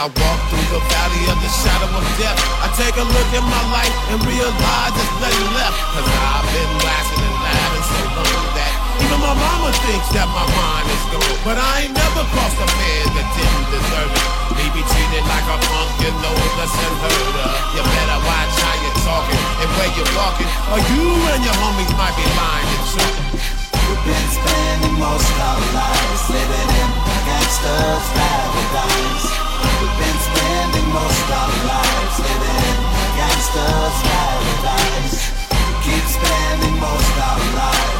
I walk through the valley of the shadow of death, I take a look at my life and realize there's nothing left. Cause I've been blasting even my mama thinks that my mind is gone. But I ain't never crossed a man that didn't deserve it. Me be treated like a punk, you know that's unheard of. You better watch how you're talking and where you're walking, or you and your homies might be lying to truth. We've been spending most our lives living in gangsters' paradise. We've been spending most our lives living in gangster's paradise. We keep spending most our lives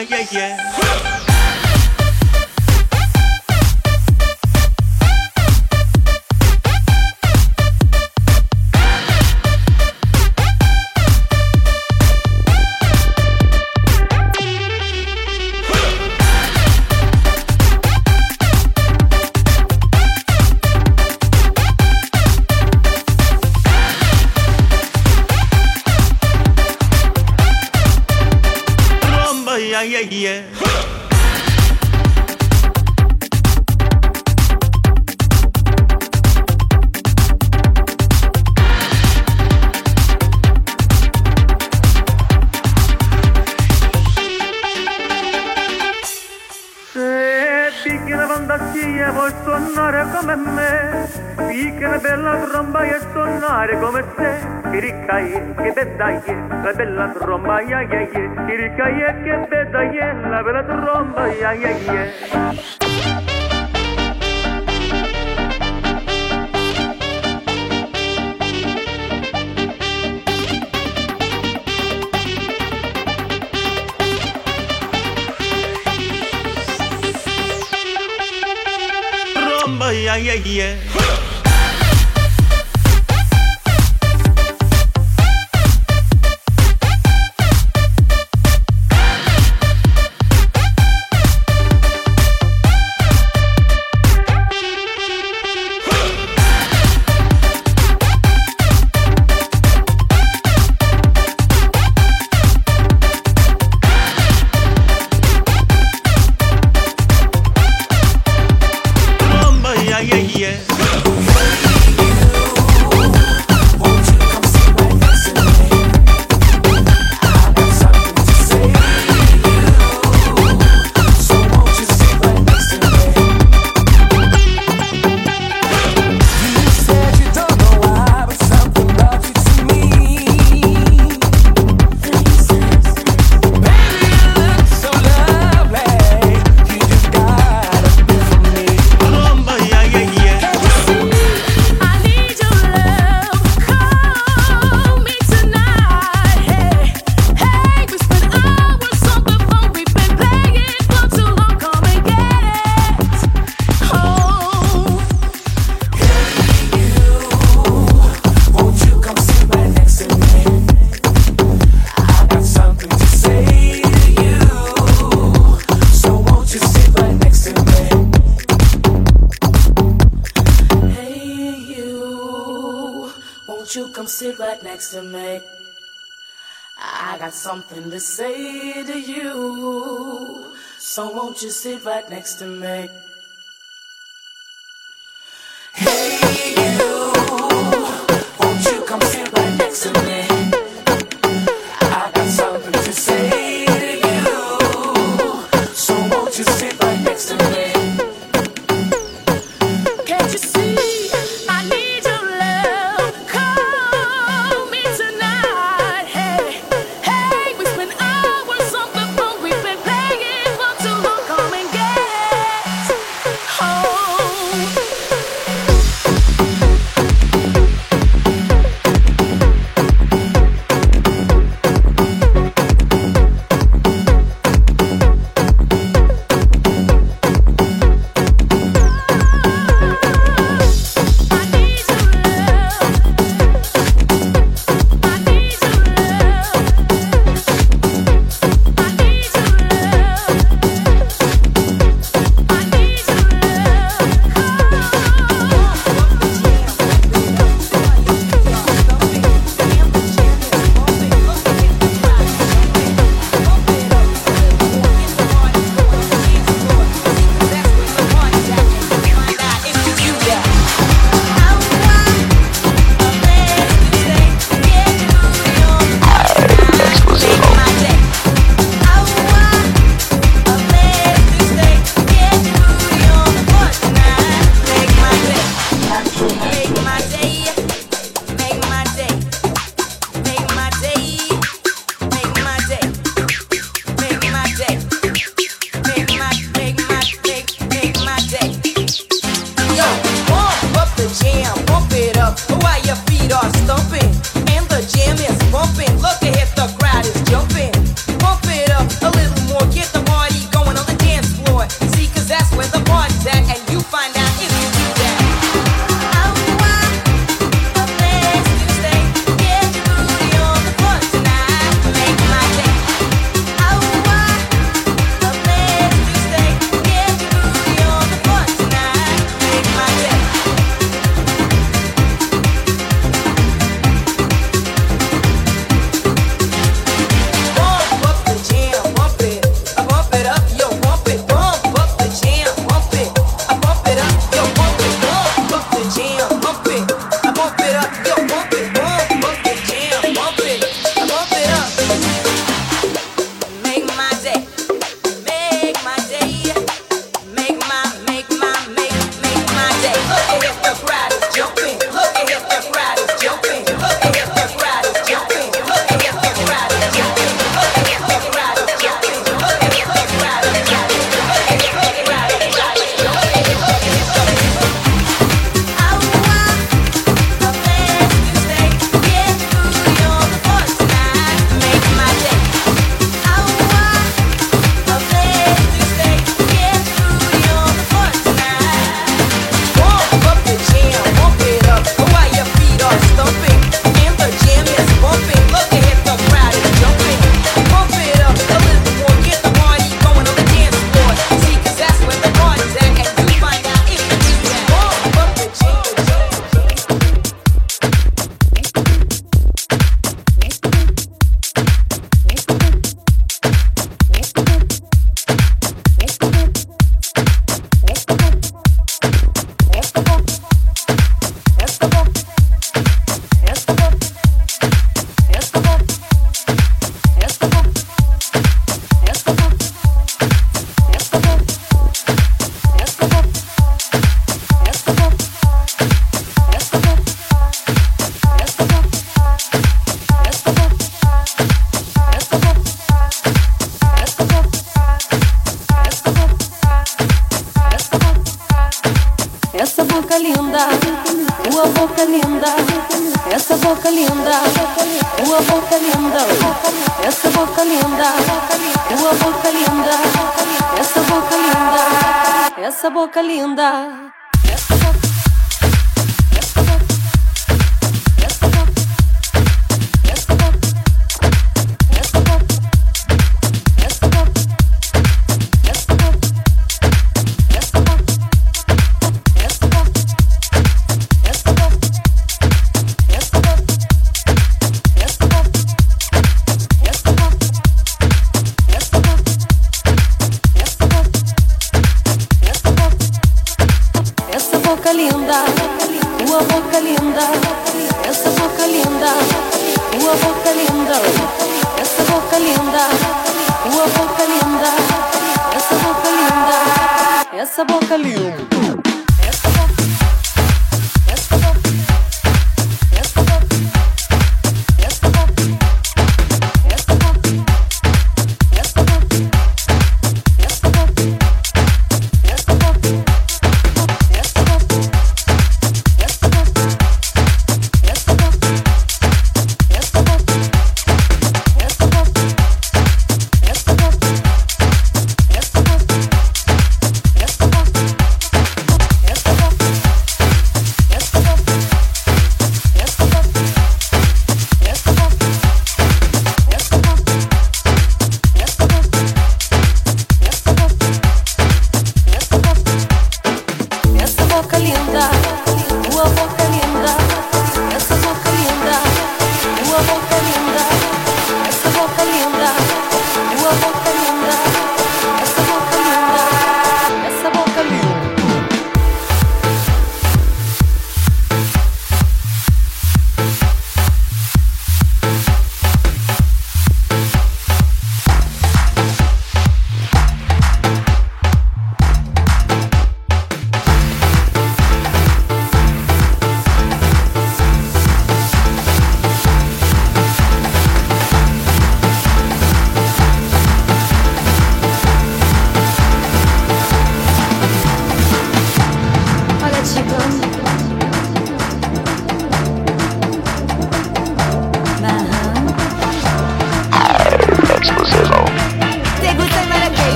yeah, yeah, yeah. daye, la bella tromba, ya, ya, ya. Iricaye que te daye, la bella tromba, ya, ya, ya. yeah, yeah, yeah. sit right next to me.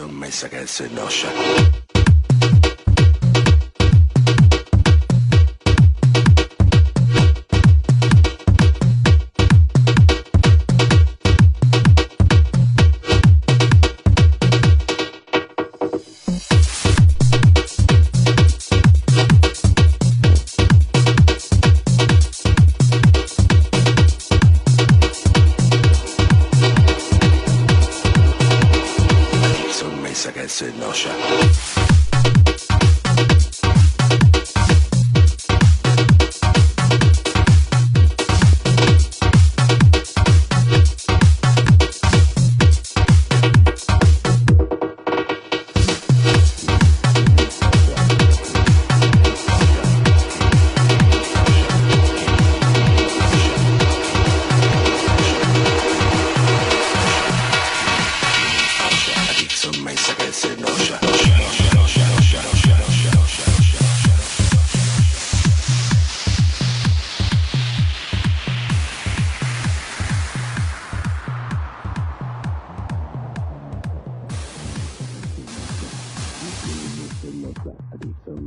Addiction messa che se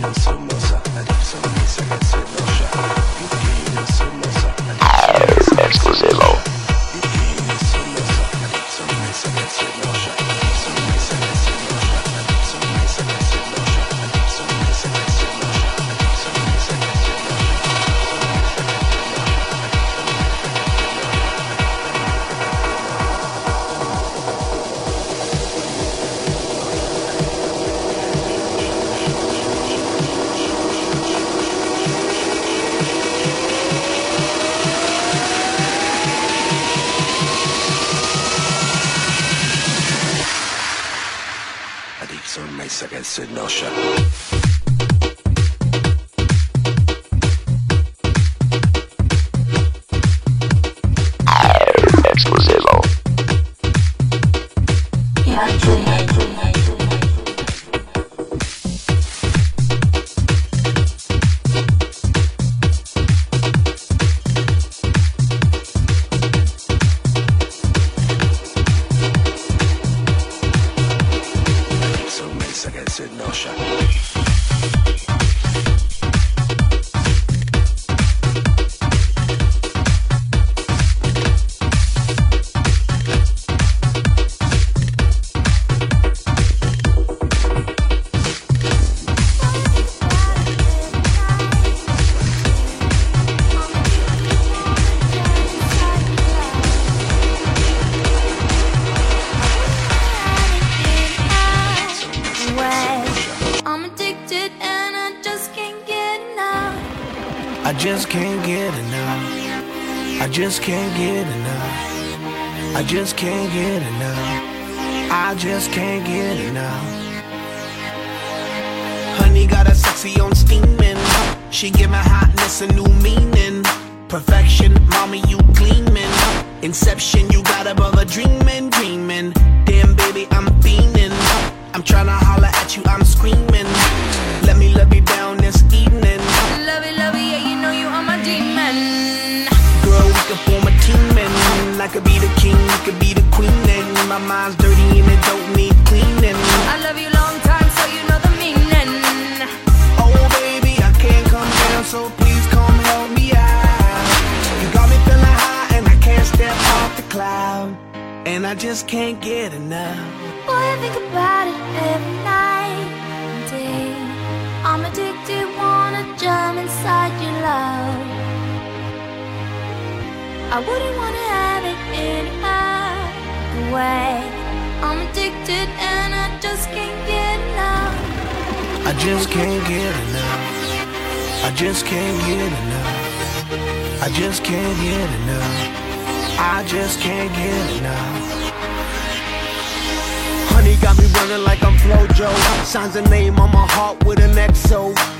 no somosa addiction me sa che se noscia Yuki just can't get enough. I just can't get enough. I just can't get enough. Honey got a sexy on steaming. She give my hotness a new meaning. Perfection, mommy, you gleaming. Inception, you got above a dreaming, dreaming. Damn, baby, I'm fiending. I'm trying to holler at you, I'm screaming. Let me love you down could be the king, you could be the queen and my mind's dirty and it don't need cleaning. I love you long time, so you know the meaning. Oh baby, I can't come down, so please come help me out. You got me feeling high and I can't step off the cloud, and I just can't get enough. Boy, I think about it every night and day. I'm addicted, wanna jump inside your love. I wouldn't wanna have it any other way. I'm addicted and I just can't get enough. I just can't get enough. I just can't get enough. I just can't get enough. I just can't get enough. Honey got me running like I'm Flojo. Signs a name on my heart with an XO.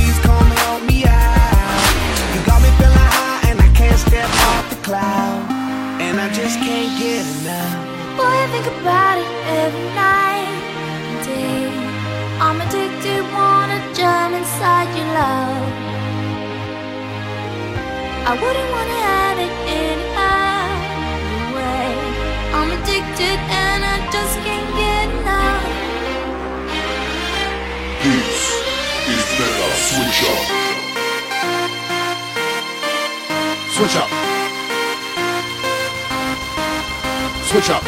just can't get enough. Boy, I think about it every night and day. I'm addicted, wanna jump inside your love. I wouldn't wanna have it any other way. I'm addicted and I just can't get enough. This is Mega Switch Up. Switch up. Switch up.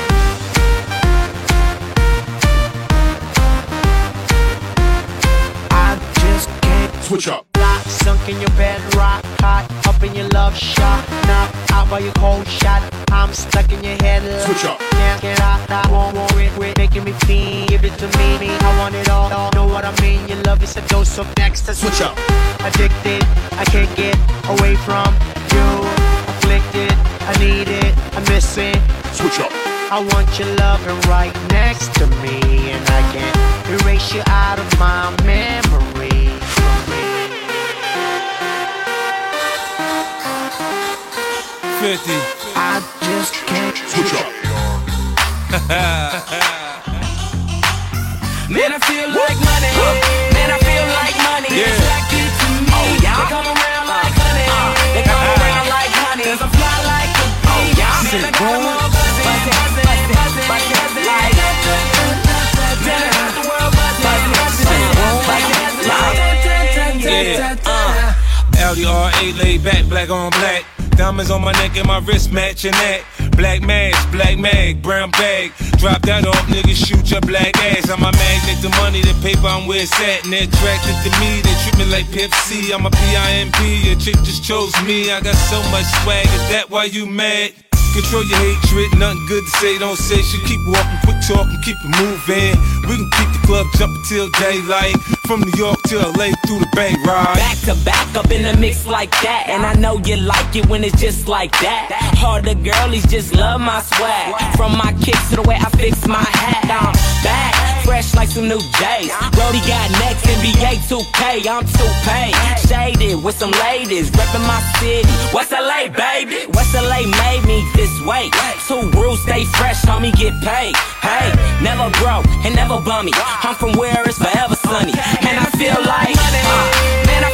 I just can't Switch up. Lock, sunk in your bed, rock hot, up in your love shot, knock out by your cold shot. I'm stuck in your head. love. Switch up. Can't get out, I won't worry, quit making me feel. Give it to me, me, I want it all. Know what I mean? Your love is a dose of next. Switch up. Addicted, I can't get away from you. Afflicted, I need it, I miss it. Switch up. I want your loving right next to me, and I can't erase you out of my memory. Fifty. I just can't. Switch up. Man, I feel like money. Man, I feel like money. Yeah. Attracted to me. Oh, yeah. They come around like honey. Uh. They come around like honey. Cause I fly like a bee. Oh, yeah. Man, I got Uh. LDRA laid back, black on black. Diamonds on my neck and my wrist matching that. Black mask, black mag, brown bag. Drop that off, niggas shoot your black ass. I'm a magnet, the money, the paper, I'm where it's at. And they're attracted to me, they treat me like Pepsi. I'm a PIMP, your chick just chose me. I got so much swag, is that why you mad? Control your hatred, nothing good to say, don't say shit. Keep walking, quick talking, keep it moving. We can keep the club jumping till daylight. From New York to LA through the Bay Ride. Back to back up in a mix like that. And I know you like it when it's just like that. Harder girlies just love my swag. From my kicks to the way I fix my hat. I'm back, fresh like some new J's. Brody got next, NBA 2K. I'm 2K. Shaded with some ladies, reppin' my city. West LA, baby. West LA made me this way. Two rules, stay fresh, homie, get paid. Hey, never broke and never bummy. I'm from where it's forever sunny. Man, I feel like, uh, man, I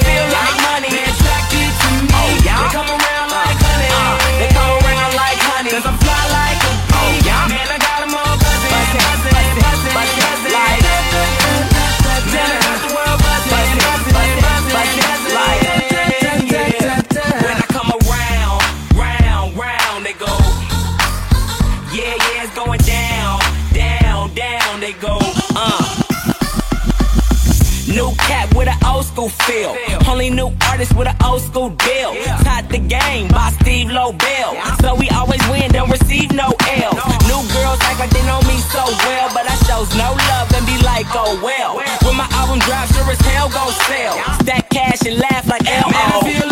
school feel. Only new artist with an old school deal. Taught the game by Steve Lobel. So we always win, don't receive no L's. New girls act like they know me so well, but I shows no love and be like, oh well. When my album drops, sure as hell gon' sell. Stack cash and laugh like L.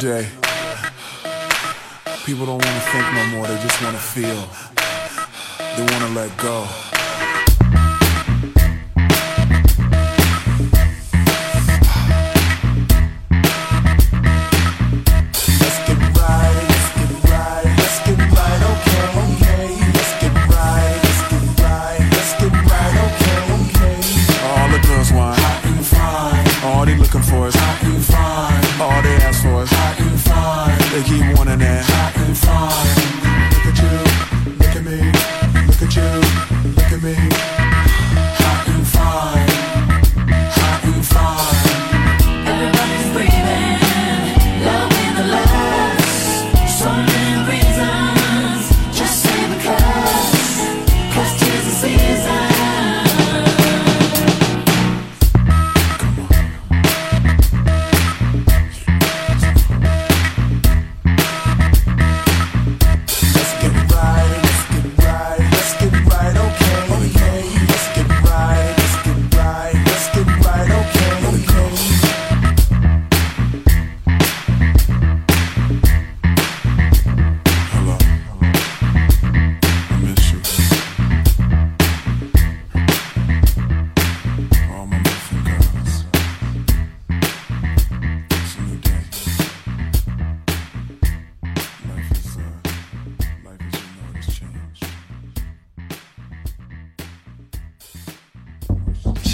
today. People don't wanna think no more, they just wanna feel. They wanna let go.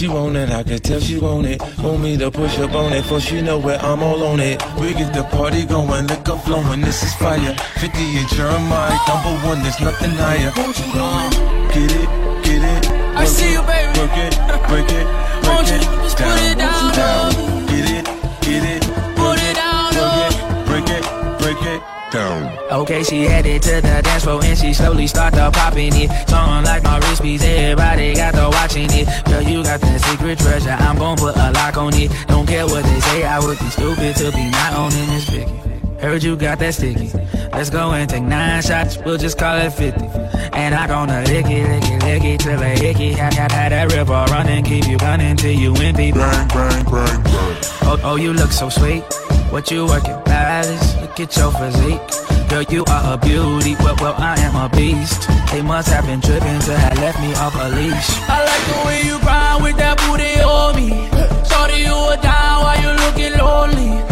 she want it, I can tell she want it. Want me to push up on it, for she know where I'm all on it. We get the party going, liquor flowing, this is fire. 50 and Jeremih, number one, there's nothing higher. Won't you get it, get it. I see you, baby. Work it, break it, break Won't it. You just down, put it down. down. down. Okay, she headed to the dance floor and she slowly started popping it. Song like my wrist piece, everybody got to watching it. Girl, you got that secret treasure, I'm gon' put a lock on it. Don't care what they say, I would be stupid to be not owning this figure. Heard you got that sticky. Let's go and take nine shots. We'll just call it 50. And I gonna lick it, lick it, lick it till it hickey. Had, had, that river running, keep you running till you empty. Bang, bang, bang, bang. Oh, oh, you look so sweet. What you working? stylish. Look at your physique. Girl, you are a beauty. Well, well, I am a beast. They must have been tripping to have left me off a leash. I like the way you grind with that booty on me. Sorry you were down why you looking lonely.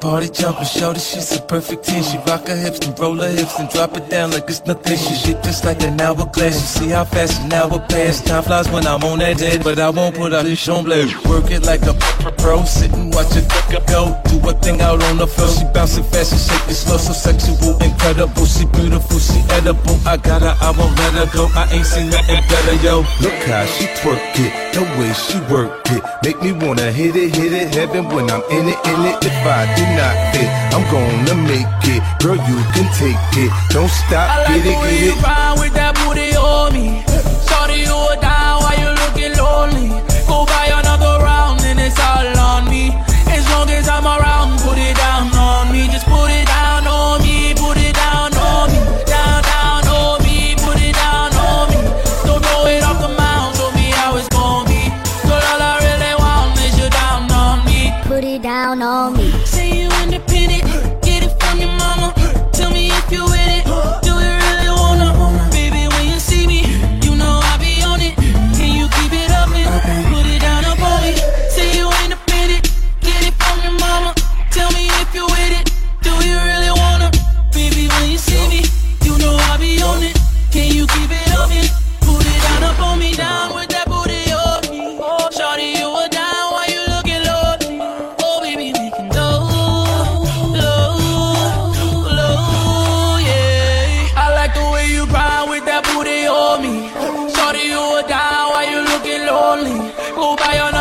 Party jumping, shorty, she's a perfect 10. She rock her hips and roll her hips and drop it down like it's nothing. She shit just like an hourglass. You see how fast an hour pass. Time flies when I'm on that dead, but I won't put out this on blade. Work it like a pro, sit and watch it go. Do a thing out on the floor. She bouncing fast and shake it slow, so sexual, incredible. She beautiful, she edible. I got her, I won't let her go. I ain't seen nothing better, yo. Look how she twerk it, the way she work it. Make me wanna hit it, hit it, heaven when I'm in it, in it. If I do not fit, I'm gonna make it. Girl, you can take it. Don't stop, I like get the it, way get you it. grind with that booty on me. Lonely. Go buy another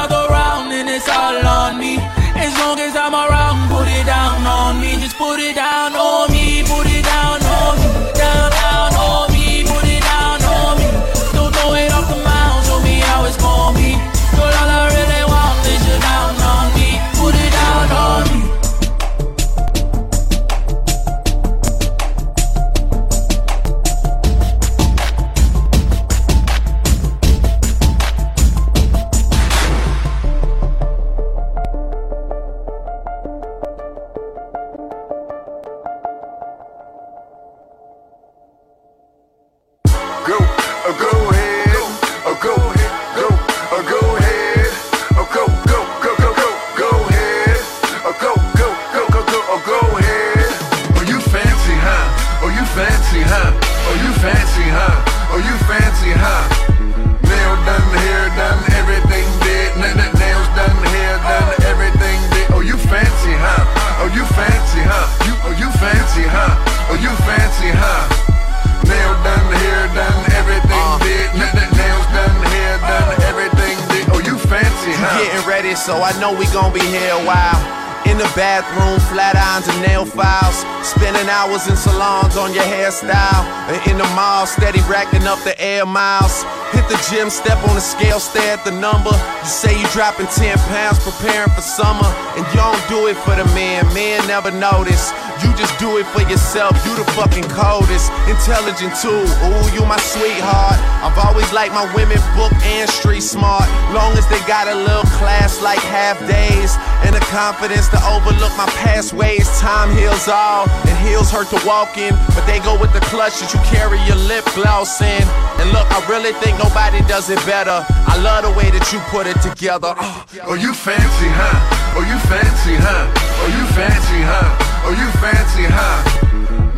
hours in salons on your hairstyle. In the mall, steady racking up the air miles. The gym, step on the scale, stare at the number. You say you dropping 10 pounds, preparing for summer. And you don't do it for the man. men never notice. You just do it for yourself, you the fucking coldest. Intelligent too, ooh, you my sweetheart. I've always liked my women book and street smart. Long as they got a little class like half days. And the confidence to overlook my past ways. Time heals all, and heels hurt to walk in. But they go with the clutch that you carry your lip gloss in. And look, I really think nobody does it better. I love the way that you put it together. Oh, Oh, you fancy, huh? Oh, you fancy, huh? Oh, you fancy, huh? Oh, you fancy, huh?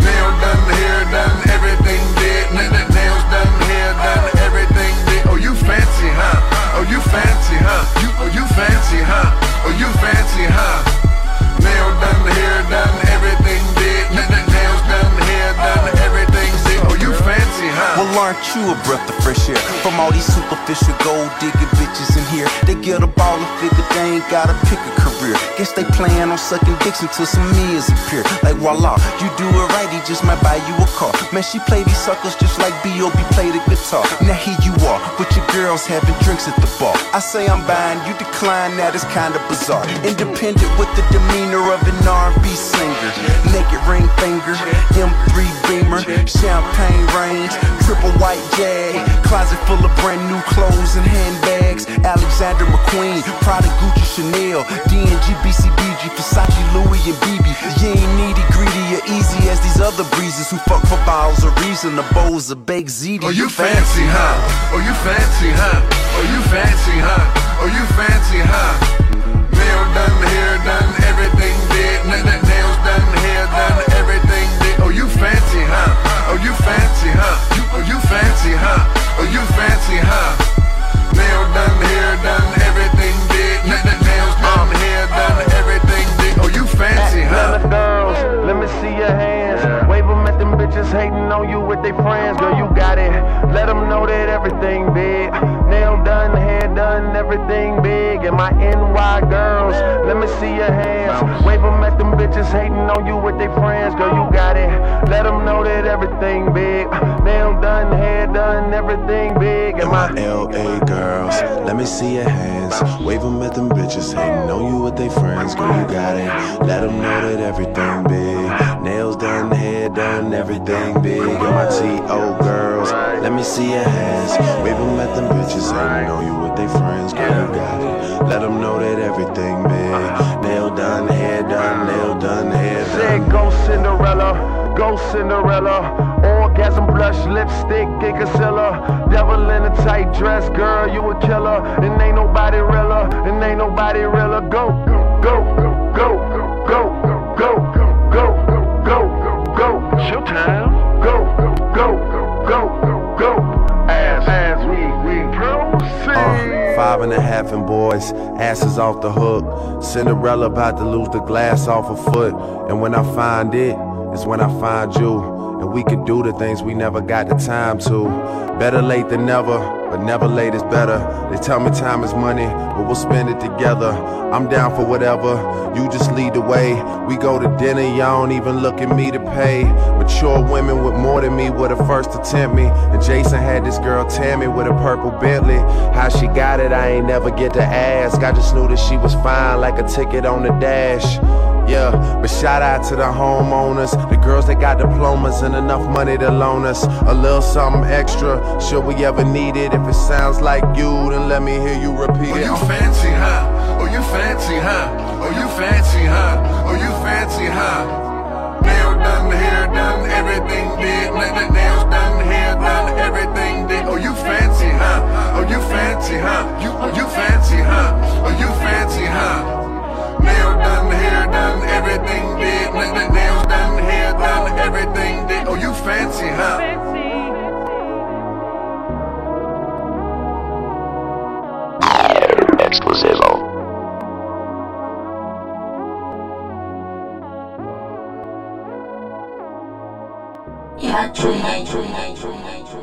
Nail done, hair done, everything did. Nails done, hair done, everything did. Oh, you fancy, huh? Oh, you fancy, huh? You, oh, you fancy, huh? Oh, you fancy, huh? Nail done, hair done, everything did. Well, aren't you a breath of fresh air? From all these superficial gold digging bitches in here, they get a ball and figure they ain't gotta pick a career. Guess they plan on sucking dicks until some meals appear. Like voila, you do it right, he just might buy you a car. Man, she play these suckers just like B.O.B. play the guitar. Now here you are, with your girls having drinks at the bar. I say I'm buying, you decline, that is kinda bizarre. Independent with the demeanor of an R&B singer. Naked ring finger, M3 Beamer, champagne range, triple white jag, closet full of brand new clothes and handbags. Alexander McQueen, Prada, Gucci, Chanel, D&G, BCBG, Versace, Louis, and BB. You ain't needy, greedy, or easy as these other breezes who fuck for bottles of Riesling. The bowls of baked ziti. Oh, you fancy, huh? Oh, you fancy, huh? Oh, you fancy, huh? Oh, you fancy, huh? Nail done, hair done, everything did. N- n- nails done, hair done, everything did. Oh, you fancy, huh? Oh, you fancy, huh? Oh, you fancy, huh? Oh, you fancy, huh? Nail done, hair done, everything did. Done, hair done, everything did. Oh, you fancy, huh? Let me see your hands. Them bitches hating on you with their friends. Girl, you got it. Let 'em know that everything big. Nail done, hair done, everything big. And my NY girls, let me see your hands. Wave 'em at them bitches hating on you with their friends. Girl, you got it. Let 'em know that everything big. Nail done, hair done, everything big. And my LA girls, let me see your hands. Wave 'em at them bitches hating on you with they friends. Girl, you got it. Let 'em know that everything big. Nails done, done, everything big. And my T.O. girls, let me see your hands. Wave 'em at them bitches hating on you with they friends. Girl, you got it. Let 'em know that everything big. Nail done, hair done, nail done, hair done. Said go Cinderella, go Cinderella. Orgasm blush, lipstick, and concealer. Devil in a tight dress, girl, you a killer. And ain't nobody realer, and ain't nobody realer. Go, go, go, go, go, go, five and a half and boys, asses off the hook. Cinderella about to lose the glass off her foot. And when I find it, it, is when I find you. And we can do the things we never got the time to. Better late than never, but never late is better. They tell me time is money, but we'll spend it together. I'm down for whatever, you just lead the way. We go to dinner, y'all don't even look at me to pay. Mature women with more than me were the first to tempt me. And Jason had this girl Tammy with a purple Bentley. How she got it, I ain't never get to ask. I just knew that she was fine, like a ticket on the dash. Yeah, but shout out to the homeowners, the girls that got diplomas and enough money to loan us a little something extra. Should we ever need it? If it sounds like you, then let me hear you repeat Oh, it. you fancy, huh? Oh, you fancy, huh? Oh, you fancy, huh? Oh, you fancy, huh? Nail done, hair done, everything did. Nails done, hair done, everything did. Oh, you fancy, huh? Oh, you fancy, huh? Oh, you fancy, huh? Oh, you fancy, huh? Nail done, hair done, everything did. Nail done, hair done, everything did. Oh, you fancy, huh? Exclusivo. Yeah, true, yeah, true, yeah, true, true.